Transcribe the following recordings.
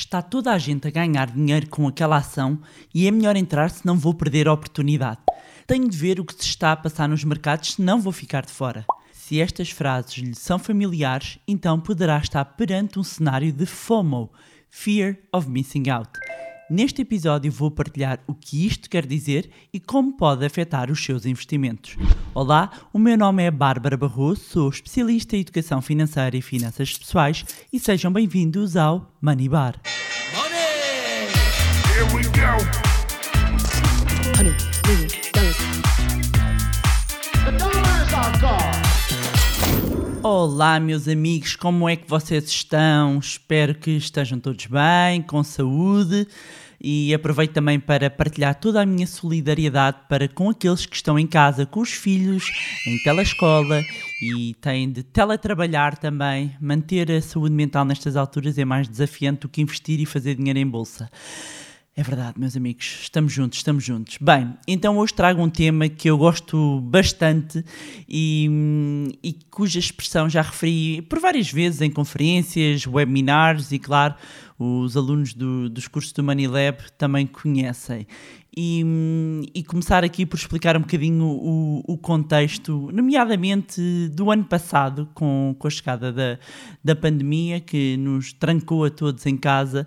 Está toda a gente a ganhar dinheiro com aquela ação e é melhor entrar se não vou perder a oportunidade. Tenho de ver o que se está a passar nos mercados, senão vou ficar de fora. Se estas frases lhe são familiares, então poderá estar perante um cenário de FOMO Fear of Missing Out. Neste episódio vou partilhar o que isto quer dizer e como pode afetar os seus investimentos. Olá, o meu nome é Bárbara Barroso, sou especialista em educação financeira e finanças pessoais e sejam bem-vindos ao Money Bar. Money! Here we go. Honey, Olá, meus amigos, como é que vocês estão? Espero que estejam todos bem, com saúde e aproveito também para partilhar toda a minha solidariedade para com aqueles que estão em casa com os filhos, em telescola e têm de teletrabalhar também. Manter a saúde mental nestas alturas é mais desafiante do que investir e fazer dinheiro em bolsa. É verdade, meus amigos, estamos juntos, estamos juntos. Bem, então hoje trago um tema que eu gosto bastante e, e cuja expressão já referi por várias vezes em conferências, webinars e, claro, os alunos do, dos cursos do Money também conhecem. E, e, começar aqui por explicar um bocadinho o, o, contexto, nomeadamente do ano passado, com, com a chegada da, da pandemia, que nos trancou a todos em casa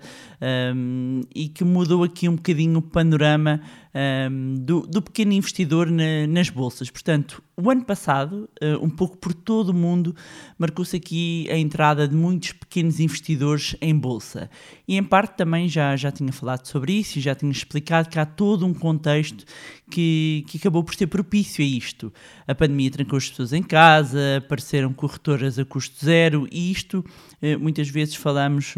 um, e que mudou aqui um bocadinho o panorama um, do, do, pequeno investidor na, nas bolsas. Portanto, o ano passado, uh, um pouco por todo o mundo, marcou-se aqui a entrada de muitos pequenos investidores em bolsa. E em parte também já, já tinha falado sobre isso e já tinha explicado que há todo um contexto que, que acabou por ser propício a isto. A pandemia trancou as pessoas em casa, apareceram corretoras a custo zero e isto, uh, muitas vezes falamos.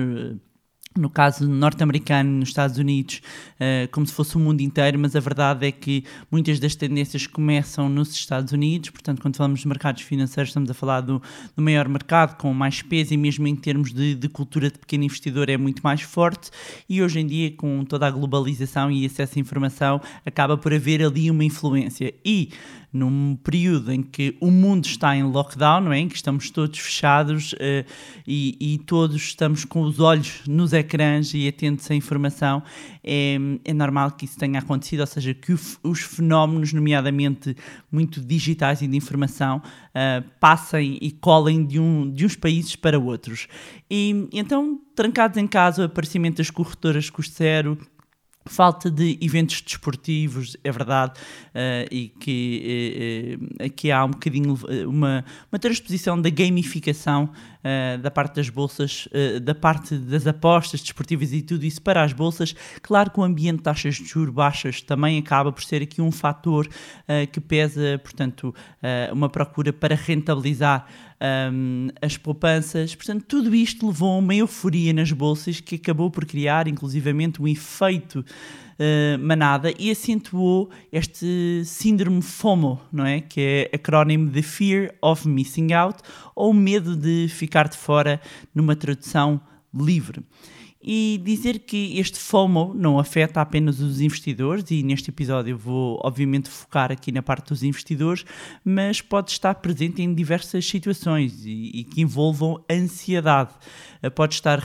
No caso norte-americano, nos Estados Unidos, uh, como se fosse o mundo inteiro, mas a verdade é que muitas das tendências começam nos Estados Unidos, portanto, quando falamos de mercados financeiros, estamos a falar do, do maior mercado, com mais peso e mesmo em termos de, de, cultura de pequeno investidor é muito mais forte e hoje em dia, com toda a globalização e acesso à informação, acaba por haver ali uma influência. E num período em que o mundo está em lockdown, não é? em que estamos todos fechados uh, e, e, todos estamos com os olhos nos e atentos à informação, é, é normal que isso tenha acontecido, ou seja, que o, os fenómenos, nomeadamente muito digitais e de informação, uh, passem e colhem de, um, de uns países para outros. E então, trancados em casa, o aparecimento das corretoras custo zero, falta de eventos desportivos, é verdade, uh, e que uh, aqui há um bocadinho uma, uma transposição da gamificação uh, da parte das bolsas, da parte das apostas desportivas e tudo isso para as bolsas. Claro que o ambiente de taxas de juros baixas também acaba por ser aqui um fator que pesa, portanto, uma procura para rentabilizar um, as poupanças. Portanto, tudo isto levou a uma euforia nas bolsas que acabou por criar, inclusivamente, um efeito uh, manada e acentuou este síndrome FOMO, não é? Que é acrónimo de Fear of Missing Out ou medo de ficar de fora numa tradução livre e dizer que este FOMO não afeta apenas os investidores, e neste episódio vou obviamente focar aqui na parte dos investidores, mas pode estar presente em diversas situações e, e que envolvam ansiedade. Eh, pode estar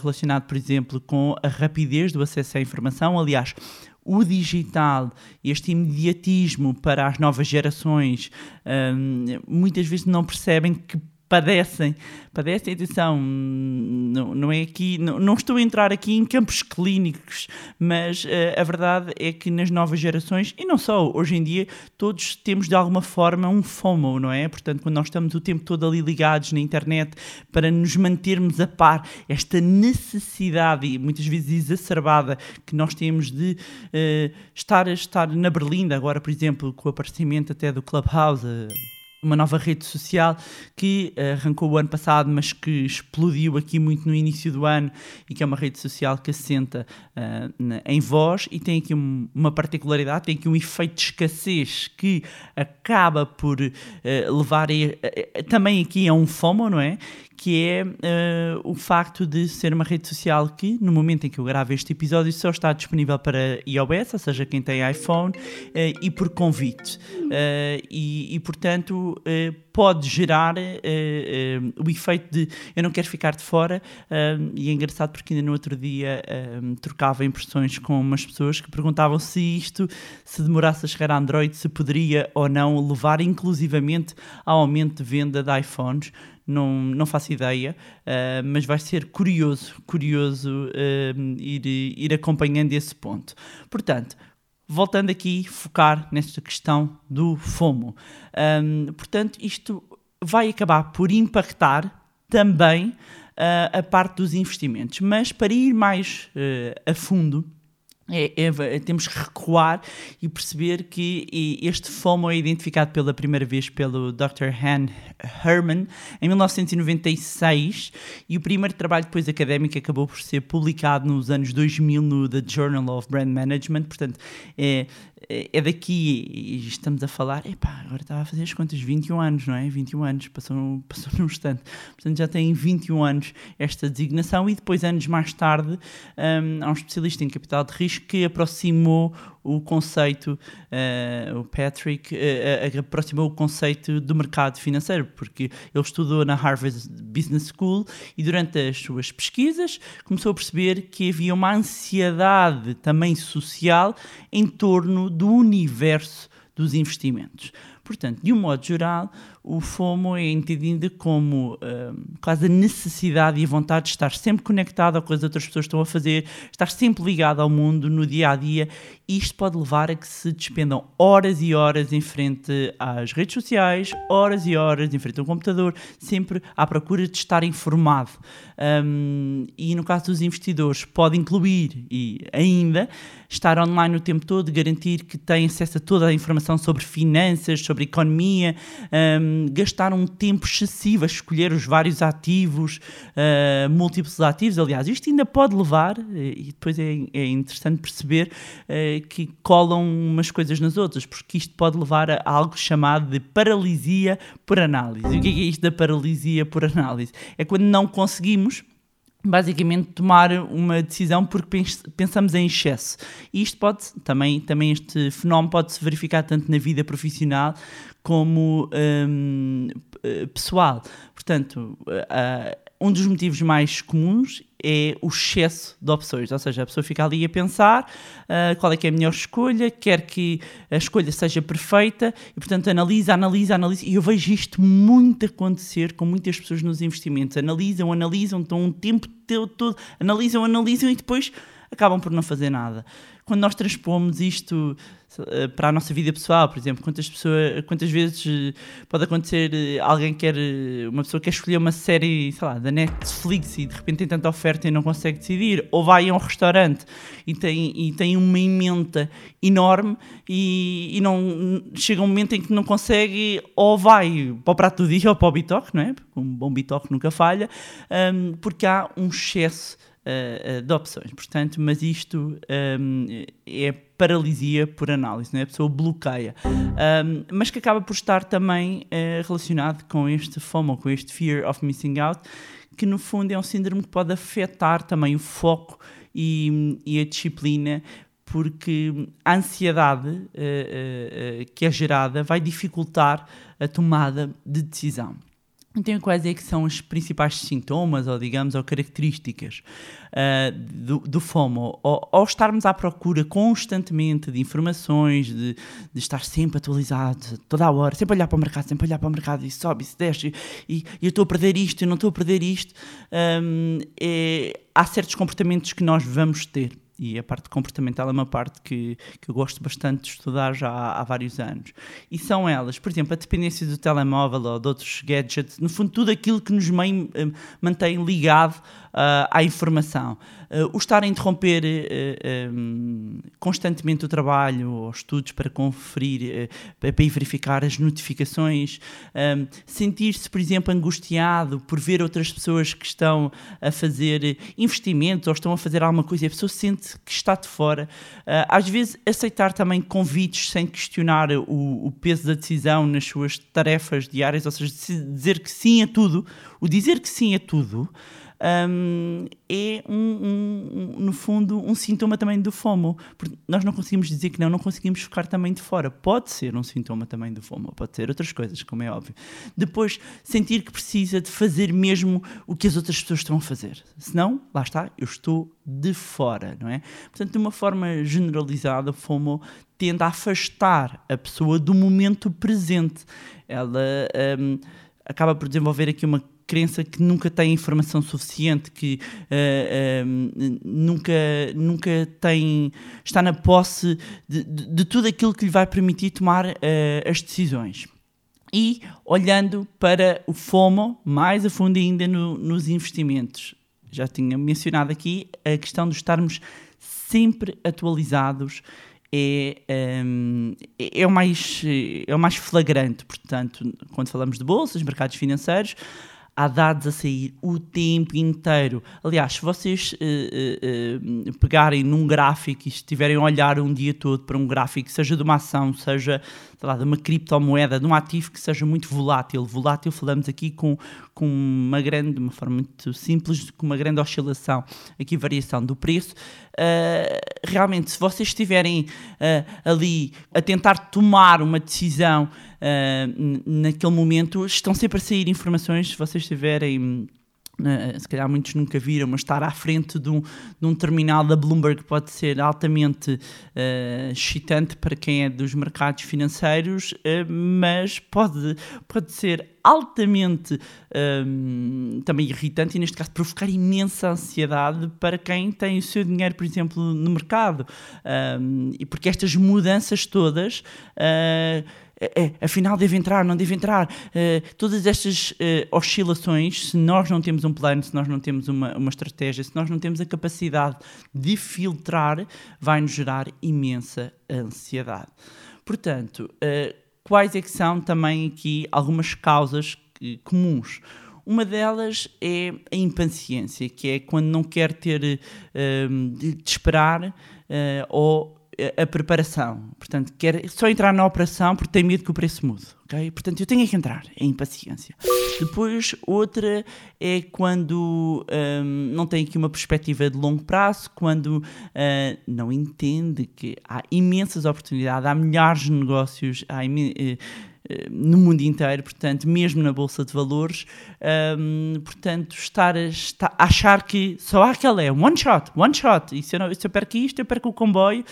relacionado, por exemplo, com a rapidez do acesso à informação, aliás, o digital, este imediatismo para as novas gerações, hum, muitas vezes não percebem que padecem, padecem, atenção, não, não é aqui, não, não estou a entrar aqui em campos clínicos, mas uh, a verdade é que nas novas gerações, e não só, hoje em dia, todos temos de alguma forma um FOMO, não é? Portanto, quando nós estamos o tempo todo ali ligados na internet para nos mantermos a par, esta necessidade, e muitas vezes exacerbada, que nós temos de uh, estar, estar na Berlinda, agora, por exemplo, com o aparecimento até do Clubhouse, uh, uma nova rede social que uh, arrancou o ano passado, mas que explodiu aqui muito no início do ano e que é uma rede social que assenta uh, em voz e tem aqui um, uma particularidade, tem aqui um efeito de escassez que acaba por uh, levar a, também aqui a um FOMO, não é? Que é uh, o facto de ser uma rede social que, no momento em que eu gravo este episódio, só está disponível para iOS, ou seja, quem tem iPhone, uh, e por convite. Uh, e, e, portanto, pode gerar uh, uh, o efeito de eu não quero ficar de fora. Uh, e é engraçado porque ainda no outro dia trocava impressões com umas pessoas que perguntavam se isto, se demorasse a chegar a Android, se poderia ou não levar inclusivamente ao aumento de venda de iPhones não, não faço ideia, mas vai ser curioso, curioso ir, ir acompanhando esse ponto. Portanto, voltando aqui, focar nesta questão do FOMO. Um, portanto, isto vai acabar por impactar também uh, a parte dos investimentos. Mas para ir mais uh, a fundo, é, é, temos que recuar e perceber que este FOMO é identificado pela primeira vez pelo Dr. Han Herman em 1996 e o primeiro trabalho depois académico acabou por ser publicado nos anos 2000 no The Journal of Brand Management, portanto é, é, é daqui e estamos a falar, epá, agora estava a fazer as contas, 21 anos, não é? 21 anos, passou, passou num instante. Portanto, já tem 21 anos esta designação e depois, anos mais tarde, um, há um especialista em capital de risco que aproximou o conceito, uh, o Patrick, uh, aproximou o conceito do mercado financeiro, porque ele estudou na Harvard Business School e durante as suas pesquisas começou a perceber que havia uma ansiedade também social em torno do universo dos investimentos. Portanto, de um modo geral, o FOMO é entendido como uh, quase a necessidade e a vontade de estar sempre conectado ao que as outras pessoas estão a fazer, estar sempre ligado ao mundo no dia a dia. Isto pode levar a que se despendam horas e horas em frente às redes sociais, horas e horas em frente ao computador, sempre à procura de estar informado. Um, e no caso dos investidores, pode incluir e ainda estar online o tempo todo, garantir que têm acesso a toda a informação sobre finanças, sobre economia. Um, gastar um tempo excessivo a escolher os vários ativos, uh, múltiplos ativos. Aliás, isto ainda pode levar, eh, e depois é, é interessante perceber uh, que colam umas coisas nas outras, porque isto pode levar a algo chamado de paralisia por análise. E o que é, que é isto da paralisia por análise? É quando não conseguimos basicamente tomar uma decisão porque pensamos em excesso. E isto pode também, também este fenómeno pode se verificar tanto na vida profissional como um, eh, pessoal. Portanto, uh, um dos motivos mais comuns é o excesso de opções, ou seja, a pessoa fica ali a pensar uh, qual é que é a melhor escolha, quer que a escolha seja perfeita e, portanto, analisa, analisa, analisa. E eu vejo isto muito acontecer com muitas pessoas nos investimentos. Analisam, analisam, estão um tempo todo, analisam, analisam e depois acabam por não fazer nada. Quando nós transpomos isto eh, para a nossa vida pessoal, por exemplo, quantas pessoas, quantas vezes eh, pode acontecer eh, alguém quer, uma pessoa quer escolher uma série, sei lá, da Netflix e de repente tem tanta oferta e não consegue decidir, ou vai a um restaurante e tem, e tem uma emenda enorme e, e não chega um momento em que não consegue, ou vai para o prato do dia ou para o bitoque, não é? Um bom bitoque nunca falha, um, porque há um excesso uh, de opções. Portanto, mas isto um, é paralisia por análise, né? a pessoa bloqueia. Um, mas que acaba por estar também uh, relacionado com este FOMO, com este Fear of Missing Out, que no fundo é um síndrome que pode afetar também o foco e, e a disciplina, porque a ansiedade uh, uh, que é gerada vai dificultar a tomada de decisão. Então, quais é que são os principais sintomas, ou digamos, ou características uh, do, do, FOMO? Ou, ou, estarmos à procura constantemente de informações, de, de, estar sempre atualizado, toda a hora, sempre olhar para o mercado, sempre olhar para o mercado, e sobe, e se desce, e, e eu estou a perder isto, eu não estou a perder isto. Um, é, há certos comportamentos que nós vamos ter e a parte comportamental é uma parte que, que eu gosto bastante de estudar já há, há, vários anos. E são elas, por exemplo, a dependência do telemóvel ou de outros gadgets, no fundo, tudo aquilo que nos eh, mantém ligado uh, à informação. Uh, o estar a interromper uh, um, constantemente o trabalho ou estudos para conferir, para verificar as notificações, um, sentir-se, por exemplo, angustiado por ver outras pessoas que estão a fazer investimentos ou estão a fazer alguma coisa e a pessoa sente que está de fora. às vezes, aceitar também convites sem questionar o, o peso da decisão nas suas tarefas diárias, ou seja, dizer que sim a tudo. O dizer que sim a tudo um, é, um, um, no fundo, um sintoma também do FOMO. Porque nós não conseguimos dizer que não, não conseguimos ficar também de fora. Pode ser um sintoma também do FOMO, pode ser outras coisas, como é óbvio. Depois, sentir que precisa de fazer mesmo o que as outras pessoas estão a fazer. Senão, lá está, eu estou de fora, não é? Portanto, de uma forma generalizada, o FOMO tende a afastar a pessoa do momento presente. Ela um, acaba por desenvolver aqui uma crença que nunca tem informação suficiente, que uh, uh, nunca, nunca tem, está na posse de, de, de, tudo aquilo que lhe vai permitir tomar uh, as decisões. E olhando para o FOMO, mais a fundo ainda no, nos investimentos. Já tinha mencionado aqui a questão de estarmos sempre atualizados é, um, é, o mais, é o mais flagrante. Portanto, quando falamos de bolsas, mercados financeiros, há dados a sair o tempo inteiro. Aliás, se vocês uh, uh, pegarem num gráfico e estiverem a olhar um dia todo para um gráfico, seja de uma ação, seja lá, de uma criptomoeda, de um ativo que seja muito volátil, volátil falamos aqui com, com uma grande, de uma forma muito simples, com uma grande oscilação, aqui variação do preço, realmente se vocês estiverem ali a tentar tomar uma decisão uh, naquele momento estão sempre a sair informações, se vocês tiverem Uh, se calhar muitos nunca viram, mas estar à frente de um, de um terminal da Bloomberg pode ser altamente uh, excitante para quem é dos mercados financeiros, uh, mas pode, pode ser altamente também irritante e, neste caso, provocar imensa ansiedade para quem tem o seu dinheiro, por exemplo, no mercado. e porque estas mudanças todas é, é, afinal deve entrar, não deve entrar. Uh, todas estas uh, oscilações, se nós não temos um plano, se nós não temos uma, uma estratégia, se nós não temos a capacidade de filtrar, vai nos gerar imensa ansiedade. Portanto, uh, quais é que são também aqui algumas causas comuns? Uma delas é a impaciência, que é quando não quer ter de esperar ou a preparação. Portanto, quer só entrar na operação porque tem medo que o preço mude. Okay? Portanto, eu tenho que entrar. É impaciência. Depois, outra é quando um, não tem aqui uma perspectiva de longo prazo, quando uh, não entende que há imensas oportunidades, há milhares de negócios, há uh, no mundo inteiro, portanto, mesmo na Bolsa de Valores, um, portanto, estar a, estar achar que só há aquela é one shot, one shot, e se eu, não, se eu perco isto, eu perco o comboio,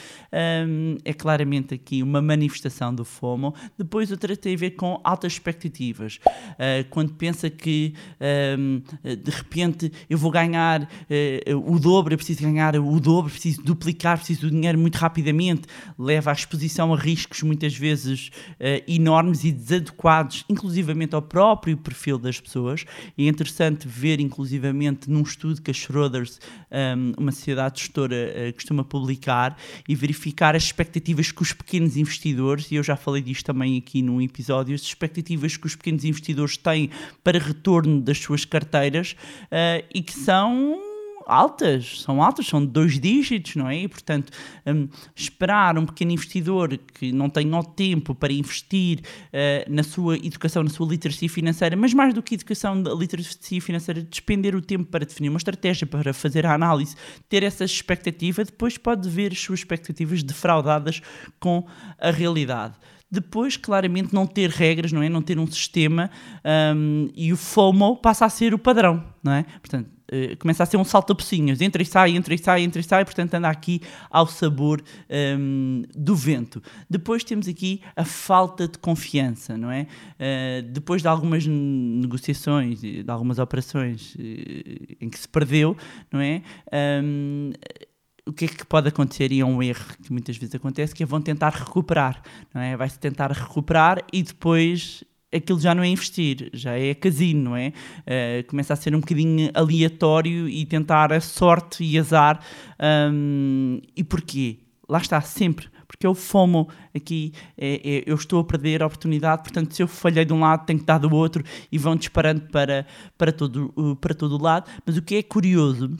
um, é claramente aqui uma manifestação do FOMO. Depois outra tem a ver com altas expectativas, uh, quando pensa que um, de repente eu vou ganhar uh, o dobro, eu preciso ganhar o dobro, preciso duplicar, preciso do dinheiro muito rapidamente, leva à exposição a riscos muitas vezes uh, enormes e desadequados, inclusivamente ao próprio perfil das pessoas. E é interessante ver, inclusivamente, num estudo que a Schroders, um, uma sociedade gestora, uh, costuma publicar e verificar as expectativas que os pequenos investidores, e eu já falei disto também aqui num episódio, as expectativas que os pequenos investidores têm para retorno das suas carteiras uh, e que são altas, são altas, são dois dígitos, não é? E, portanto, um, esperar um pequeno investidor que não tenha o tempo para investir uh, na sua educação, na sua literacia financeira, mas mais do que educação, literacia financeira, despender o tempo para definir uma estratégia, para fazer a análise, ter essa expectativa, depois pode ver as suas expectativas defraudadas com a realidade. Depois, claramente, não ter regras, não é? Não ter um sistema um, e o FOMO passa a ser o padrão, não é? Portanto, uh, começa a ser um salta-pocinhas, entra e sai, entra e sai, entra e sai, portanto anda aqui ao sabor um, do vento. Depois temos aqui a falta de confiança, não é? Uh, depois de algumas negociações, de algumas operações uh, em que se perdeu, não é? Um, o que é que pode acontecer e é um erro que muitas vezes acontece, que é vão tentar recuperar, não é? Vai-se tentar recuperar e depois aquilo já não é investir, já é casino, não é? Uh, começa a ser um bocadinho aleatório e tentar a sorte e azar. Um, e porquê? Lá está, sempre. Porque é o FOMO aqui, é, é, eu estou a perder a oportunidade, portanto, se eu falhei de um lado, tenho que dar do outro e vão disparando para, para, todo, para todo o lado. Mas o que é curioso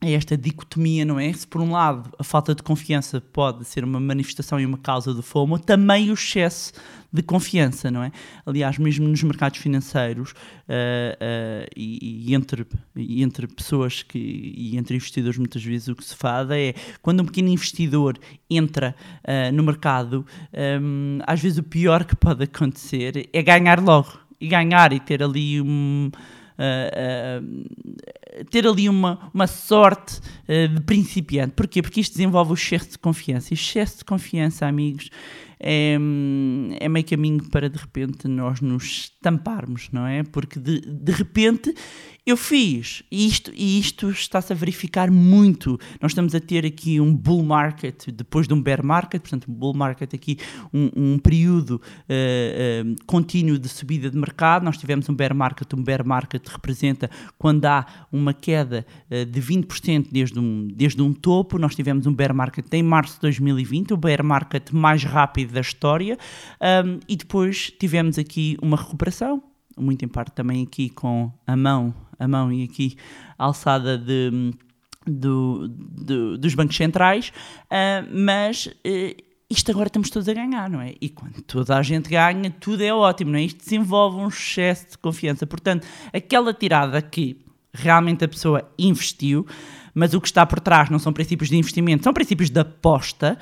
é esta dicotomia, não é? Se por um lado a falta de confiança pode ser uma manifestação e uma causa do FOMO, também o excesso de confiança, não é? Aliás, mesmo nos mercados financeiros uh, uh, e, e, entre, e entre pessoas que, e entre investidores muitas vezes o que se faz é quando um pequeno investidor entra uh, no mercado, um, às vezes o pior que pode acontecer é ganhar logo e ganhar e ter ali um uh, ter ali uma, uma sorte uh, de principiante. Porquê? Porque isto desenvolve o excesso de confiança. E excesso de confiança, amigos, é, é meio caminho para de repente nós nos tamparmos, não é? Porque de, de repente eu fiz isto e isto está-se a verificar muito. Nós estamos a ter aqui um bull market depois de um bear market, portanto, um bull market aqui, um, um período uh, uh, contínuo de subida de mercado. Nós tivemos um bear market, um bear market representa quando há uma queda uh, de 20% desde um, desde um topo. Nós tivemos um bear market em março de 2020, o bear market mais rápido da história, um, e depois tivemos aqui uma recuperação muito em parte também aqui com a mão, a mão e aqui a alçada de, do, do, dos bancos centrais, uh, mas uh, isto agora estamos todos a ganhar, não é? E quando toda a gente ganha, tudo é ótimo, não é? Isto desenvolve um excesso de confiança. Portanto, aquela tirada que realmente a pessoa investiu, mas o que está por trás não são princípios de investimento, são princípios de aposta,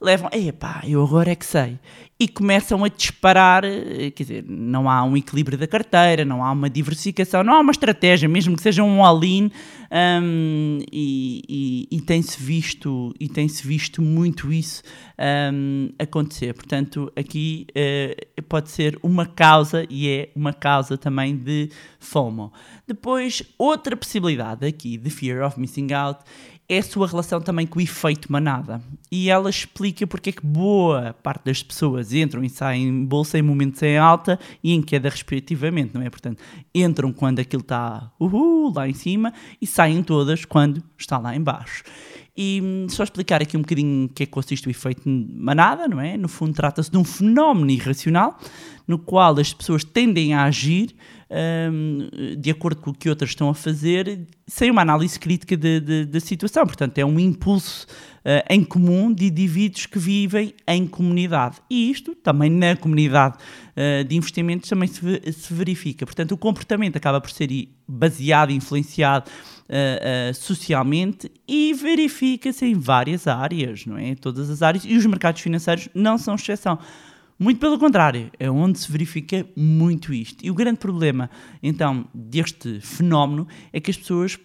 levam, epá, eu agora é que sei. E começam a disparar, eh, quer dizer, não há um equilíbrio da carteira, não há uma diversificação, não há uma estratégia, mesmo que seja um all-in, um, e, e, e tem-se visto, e tem-se visto muito isso um, acontecer. Portanto, aqui uh, pode ser uma causa, e é uma causa também de FOMO. Depois, outra possibilidade aqui de Fear of Missing Out é a sua relação também com o efeito manada. E ela explica porque é que boa parte das pessoas entram e saem em bolsa em momentos em alta e em queda respectivamente, não é? Portanto, entram quando aquilo está uhul, lá em cima e saem todas quando está lá em baixo. E hum, só explicar aqui um bocadinho o que é que consiste o efeito manada, não é? No fundo, trata-se de um fenómeno irracional no qual as pessoas tendem a agir um, de acordo com o que outras estão a fazer, sem uma análise crítica da situação. Portanto, é um impulso uh, em comum de indivíduos que vivem em comunidade. E isto também na comunidade uh, de investimentos também se, se, verifica. Portanto, o comportamento acaba por ser baseado, influenciado uh, socialmente e verifica-se em várias áreas, não é? Todas as áreas. E os mercados financeiros não são exceção. Muito pelo contrário, é onde se verifica muito isto. E o grande problema, então, deste fenómeno é que as pessoas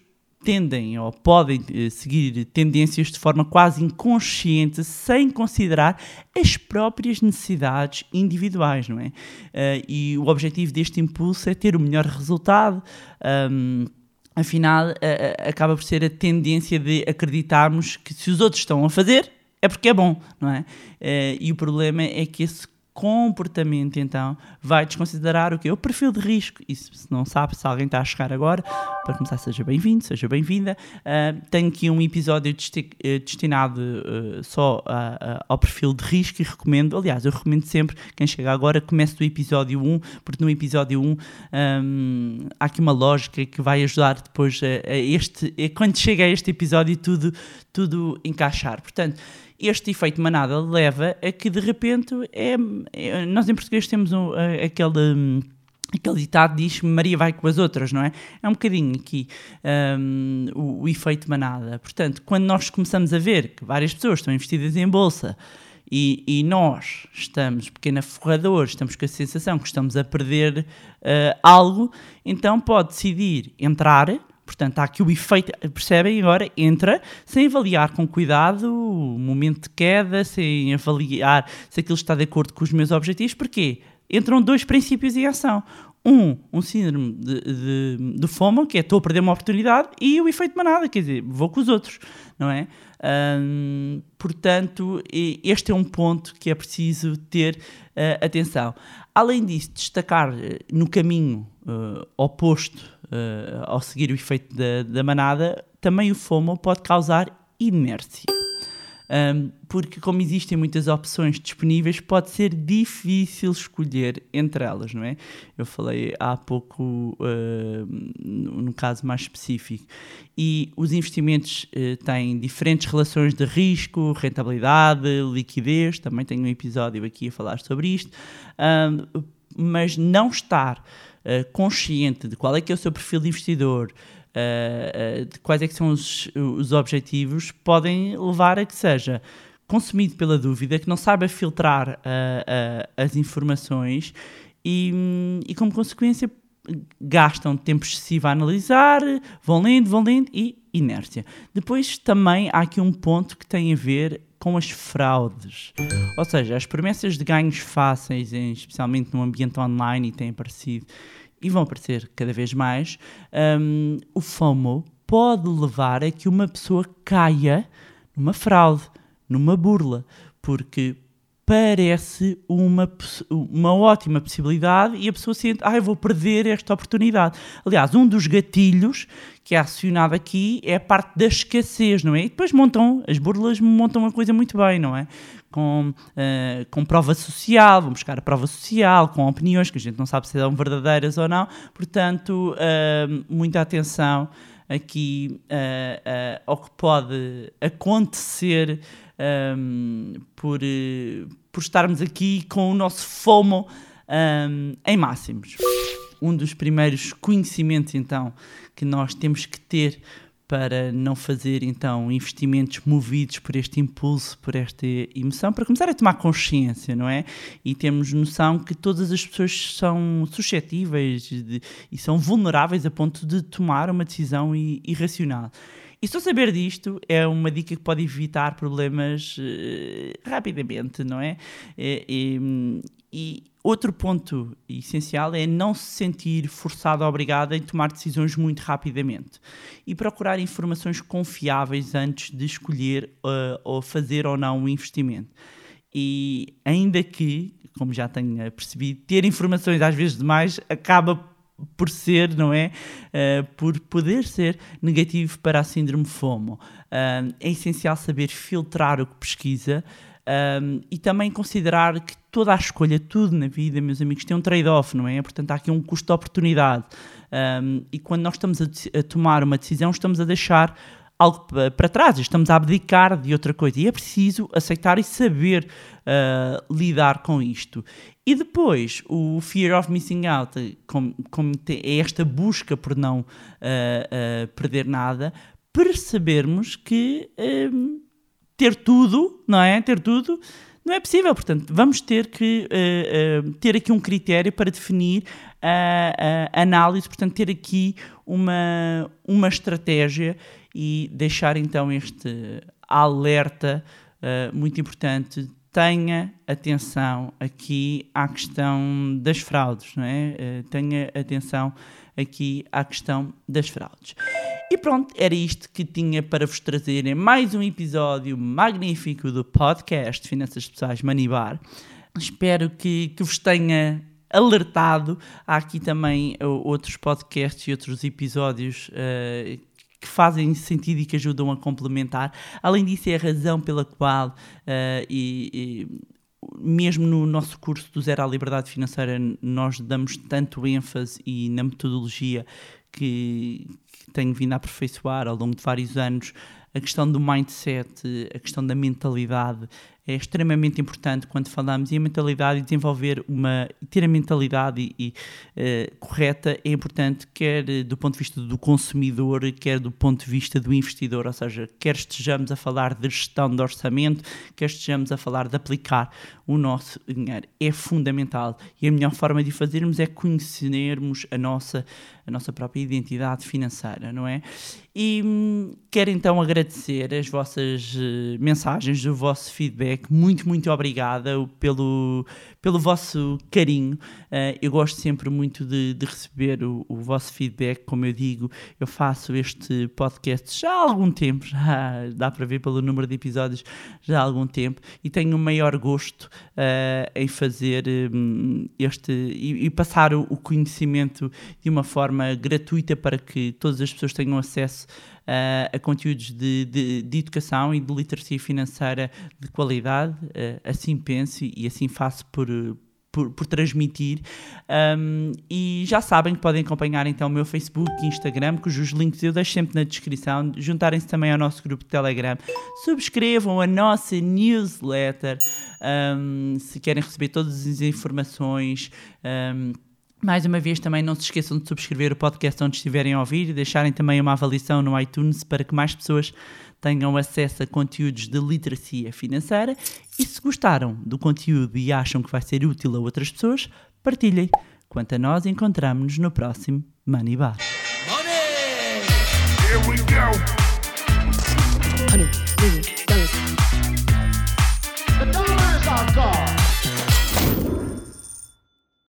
tendem ou podem eh, seguir tendências de forma quase inconsciente, sem considerar as próprias necessidades individuais, não é? Uh, e o objetivo deste impulso é ter o melhor resultado. Um, afinal, acaba por ser a tendência de acreditarmos que se os outros estão a fazer, é porque é bom, não é? Uh, e o problema é que esse comportamento, então, vai desconsiderar o que? O perfil de risco. E se não sabe, se alguém está a chegar agora, para começar, seja bem-vindo, seja bem-vinda. Uh, tenho aqui um episódio eh, destinado uh, só ao perfil de risco e recomendo, aliás, eu recomendo sempre, quem chega agora, comece do episódio 1, porque no episódio 1 um, há aqui uma lógica que vai ajudar depois a, a este, a, quando chega a este episódio, tudo, tudo encaixar. Portanto, este efeito manada leva a que de repente é, é nós em português temos um, aquele hum, aquele ditado diz Maria vai com as outras, não é? É um bocadinho aqui um, o, o, efeito manada. Portanto, quando nós começamos a ver que várias pessoas estão investidas em bolsa e, e nós estamos pequena forradores, estamos com a sensação que estamos a perder uh, algo, então pode decidir entrar Portanto, há aqui o efeito, percebem agora? Entra sem avaliar com cuidado o momento de queda, sem avaliar se aquilo está de acordo com os meus objetivos. Porquê? Entram dois princípios em ação. Um, um síndrome de, de, de FOMO, que é estou a perder uma oportunidade, e o efeito manada, quer dizer, vou com os outros, não é? Hum, portanto, este é um ponto que é preciso ter uh, atenção. Além disso, destacar uh, no caminho uh, oposto uh, ao seguir o efeito da, da, manada, também o FOMO pode causar inércia. um, porque, como existem muitas opções disponíveis, pode ser difícil escolher entre elas, não é? Eu falei há pouco, uh, no caso mais específico, e os investimentos uh, têm diferentes relações de risco, rentabilidade, liquidez, também tenho um episódio aqui a falar sobre isto, um, mas não estar uh, consciente de qual é que é o seu perfil de investidor, uh, de quais é que são os, os objetivos, podem levar a que seja consumido pela dúvida, que não saiba filtrar as informações e, e, como consequência, gastam tempo excessivo a analisar, vão lendo, vão lendo e inércia. Depois também há aqui um ponto que tem a ver com as fraudes. Ou seja, as promessas de ganhos fáceis, especialmente no ambiente online, e têm aparecido e vão aparecer cada vez mais, um, o FOMO pode levar a que uma pessoa caia numa fraude, numa burla, porque parece uma, uma ótima possibilidade e a pessoa sente, ah, eu vou perder esta oportunidade. Aliás, um dos gatilhos que é acionado aqui é a parte da escassez, não é? E depois montam, as burlas montam uma coisa muito bem, não é? Com, uh, com prova social, vão buscar a prova social, com opiniões que a gente não sabe se são verdadeiras ou não, portanto, uh, muita atenção aqui uh, ao que pode acontecer um, por, eh, por estarmos aqui com o nosso FOMO um, em máximos. Um dos primeiros conhecimentos, então, que nós temos que ter para não fazer então investimentos movidos por este impulso, por esta emoção, para começar a tomar consciência, não é? E temos noção que todas as pessoas são suscetíveis de, e são vulneráveis a ponto de tomar uma decisão irracional. E só saber disto é uma dica que pode evitar problemas uh, rapidamente, não é? E, e, e, outro ponto essencial é não se sentir forçado ou obrigado em tomar decisões muito rapidamente e procurar informações confiáveis antes de escolher uh, ou fazer ou não o um investimento. E ainda que, como já tenho percebido, ter informações às vezes demais acaba por ser, não é? Uh, por poder ser negativo para a síndrome FOMO. Uh, é essencial saber filtrar o que pesquisa um, e também considerar que toda a escolha, tudo na vida, meus amigos, tem um trade-off, não é? Portanto, há aqui um custo de oportunidade. Um, e quando nós estamos a, a tomar uma decisão, estamos a deixar algo para trás, estamos a abdicar de outra coisa e é preciso aceitar e saber uh, lidar com isto. E depois, o fear of missing out, como, como é esta busca por não uh, uh, perder nada, percebermos que ter tudo, não é? Ter tudo não é possível. Portanto, vamos ter que ter aqui um critério para definir a, a análise, portanto, ter aqui uma, uma estratégia e deixar então este alerta uh, muito importante. Tenha atenção aqui à questão das fraudes, não é? Uh, tenha atenção aqui à questão das fraudes. E pronto, era isto que tinha para vos trazer em mais um episódio magnífico do podcast Finanças Pessoais Manibar. Espero que, que vos tenha alertado. Há aqui também outros podcasts e outros episódios uh, que fazem sentido e que ajudam a complementar. Além disso, é a razão pela qual, uh, e, e, mesmo no nosso curso do Zero à Liberdade Financeira, nós damos tanto ênfase e na metodologia que, que tenho vindo a aperfeiçoar ao longo de vários anos, a questão do mindset, a questão da mentalidade, é extremamente importante quando falamos em mentalidade e desenvolver uma ter a mentalidade e, uh, correta é importante quer do ponto de vista do consumidor quer do ponto de vista do investidor. Ou seja quer estejamos a falar de gestão de orçamento quer estejamos a falar de aplicar o nosso dinheiro. É fundamental. E a melhor forma de fazermos é conhecermos a nossa a nossa própria identidade financeira não é? E hum, quero então agradecer as vossas uh, mensagens, o vosso feedback. Muito, muito obrigada pelo, pelo vosso carinho. Uh, eu gosto sempre muito de, de receber o, o, vosso feedback. Como eu digo, eu faço este podcast já há algum tempo, já dá para ver pelo número de episódios, já há algum tempo, e tenho o maior gosto uh, em fazer um, este e, e passar o, o conhecimento de uma forma gratuita para que todas as pessoas tenham acesso a conteúdos de, de, de, educação e de literacia financeira de qualidade. Assim penso e assim faço por por, por transmitir. Um, e já sabem que podem acompanhar então o meu Facebook e Instagram, cujos links eu deixo sempre na descrição. Juntarem-se também ao nosso grupo de Telegram. Subscrevam a nossa newsletter um, se querem receber todas as informações. Um, mais uma vez, também não se esqueçam de subscrever o podcast onde estiverem a ouvir e deixarem também uma avaliação no iTunes para que mais pessoas tenham acesso a conteúdos de literacia financeira. E se gostaram do conteúdo e acham que vai ser útil a outras pessoas, partilhem. Quanto a nós, encontramos-nos no próximo Money Bar. Money! Here we go. Honey,